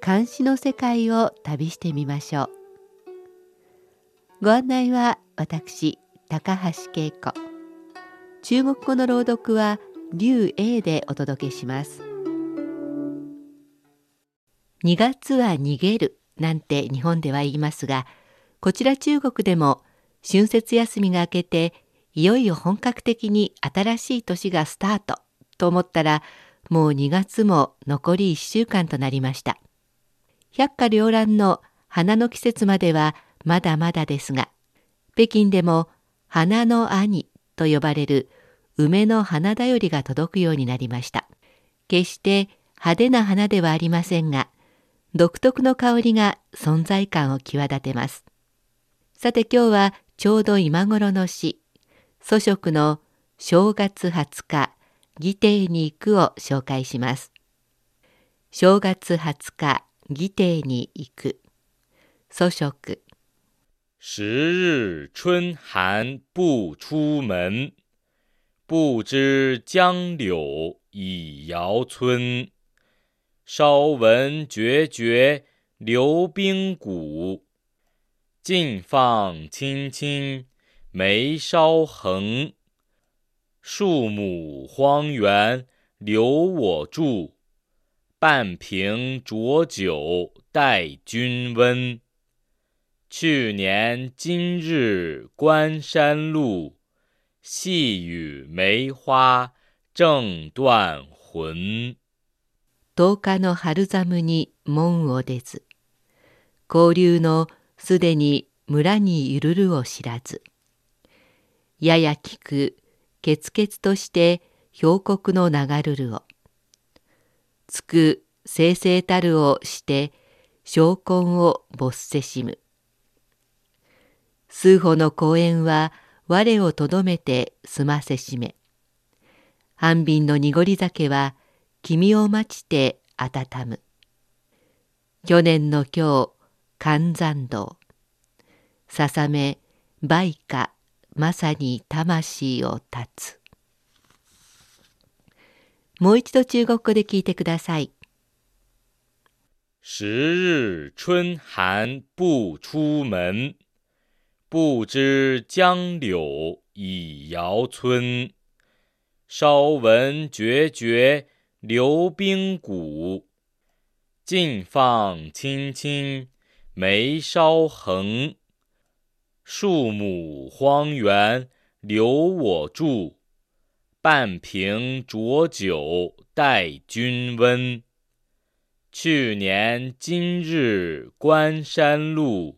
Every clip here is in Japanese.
漢詩の世界を旅してみましょう。ご案内は私高橋恵子。中国語の朗読は劉英でお届けします。2月は逃げるなんて日本では言いますがこちら中国でも春節休みが明けていよいよ本格的に新しい年がスタートと思ったらもう2月も残り1週間となりました。百花繚乱の花の季節まではまだまだですが、北京でも花の兄と呼ばれる梅の花だよりが届くようになりました。決して派手な花ではありませんが、独特の香りが存在感を際立てます。さて今日はちょうど今頃の詩、祖食の正月20日、義弟に行くを紹介します。正月20日、義弟に行く。祖食。十日春寒不出門，不知江柳已遥村。稍聞決決流冰鼓，近放青青眉梢橫。树木荒原留我住，半瓶浊酒待君温。去年今日关山路，细雨梅花正断魂。十日の春寒に門を出ず、交流のすでに村にゆるるを知らず、やや聞くケツケツとして氷国の流るるを、つく生々たるをして証根を没せしむ。数歩の公園は我をとどめて済ませしめ。半瓶の濁り酒は君を待ちて温む。去年の今日、寒山道。ささめ、梅花、まさに魂を断つ。もう一度中国語で聞いてください。十日春寒不出門。不知江柳已遥村，稍聞決決流冰鼓，近放青青眉梢橫。樹木荒原留我住，半瓶濁酒待君温。去年今日關山路。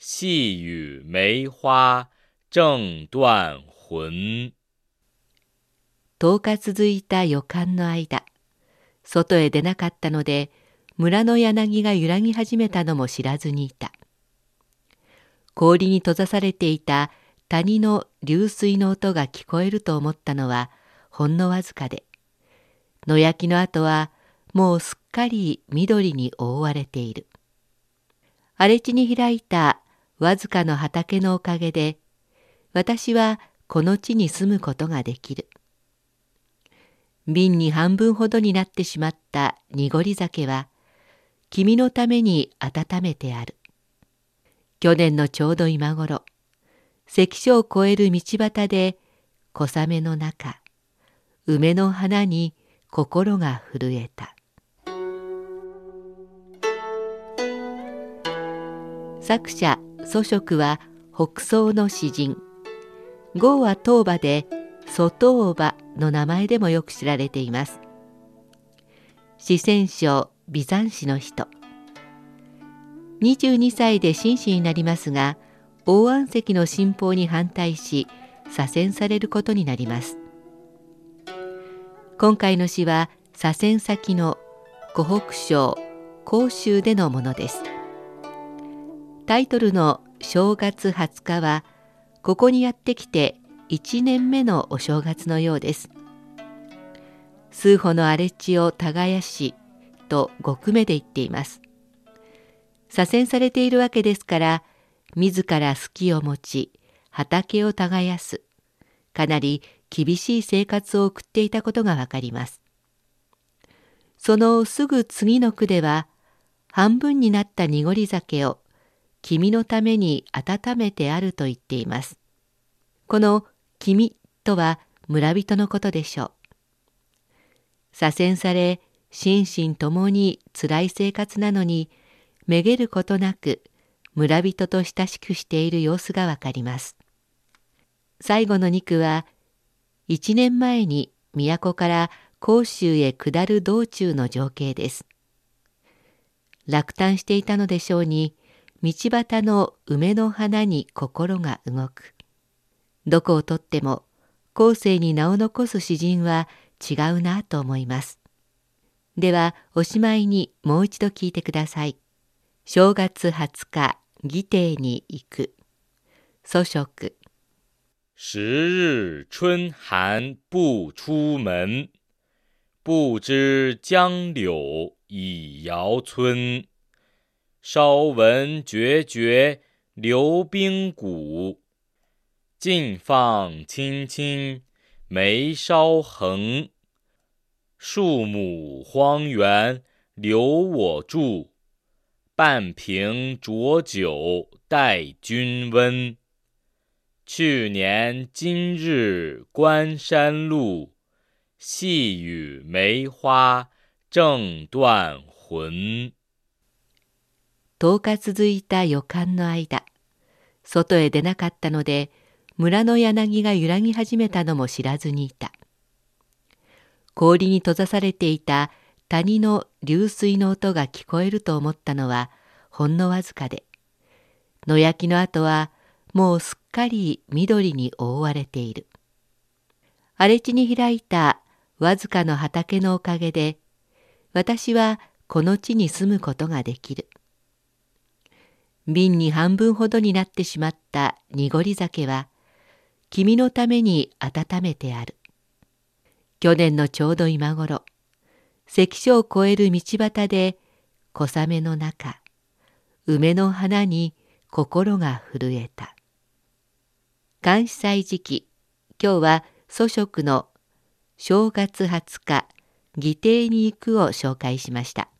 细雨梅花正断魂。10日続いた予感の間、外へ出なかったので、村の柳が揺らぎ始めたのも知らずにいた。氷に閉ざされていた谷の流水の音が聞こえると思ったのはほんのわずかで、野焼きの跡はもうすっかり緑に覆われている。荒れ地に開いたわずかの畑のおかげで私はこの地に住むことができる。瓶に半分ほどになってしまった濁り酒は君のために温めてある。去年のちょうど今頃関所を越える道端で小雨の中梅の花に心が震えた。作者祖食は北宋の詩人。豪は東馬で蘇東馬の名前でもよく知られています。四川省美山市の人。22歳で紳士になりますが王安石の信奉に反対し左遷されることになります。今回の詩は左遷先の湖北省甲州でのものです。タイトルの正月20日はここにやってきて1年目のお正月のようです。数歩の荒れ地を耕しと極目で言っています。左遷されているわけですから自ら好きを持ち畑を耕す。かなり厳しい生活を送っていたことがわかります。そのすぐ次の句では半分になった濁り酒を君のために温めてあると言っています。この君とは村人のことでしょう。左遷され心身ともにつらい生活なのにめげることなく村人と親しくしている様子がわかります。最後の2句は一年前に都から甲州へ下る道中の情景です。落胆していたのでしょうに道端の梅の花に心が動く。どこをとっても後世に名を残す詩人は違うなと思います。ではおしまいにもう一度聞いてください。正月20日儀亭に行く。祖食。十日春寒不出門。不知江柳已遥村。稍聞决绝流冰谷。近放青青眉梢横。树亩荒原留我住。半瓶浊酒待君温。去年今日关山路，细雨梅花正断魂。10日続いた予感の間、外へ出なかったので、村の柳が揺らぎ始めたのも知らずにいた。氷に閉ざされていた谷の流水の音が聞こえると思ったのはほんのわずかで。野焼きの跡はもうすっかり緑に覆われている。荒れ地に開いたわずかの畑のおかげで私はこの地に住むことができる。瓶に半分ほどになってしまった濁り酒は君のために温めてある。去年のちょうど今頃関所を越える道端で小雨の中梅の花に心が震えた。監視祭時期今日は祖食の正月20日義弟に行くを紹介しました。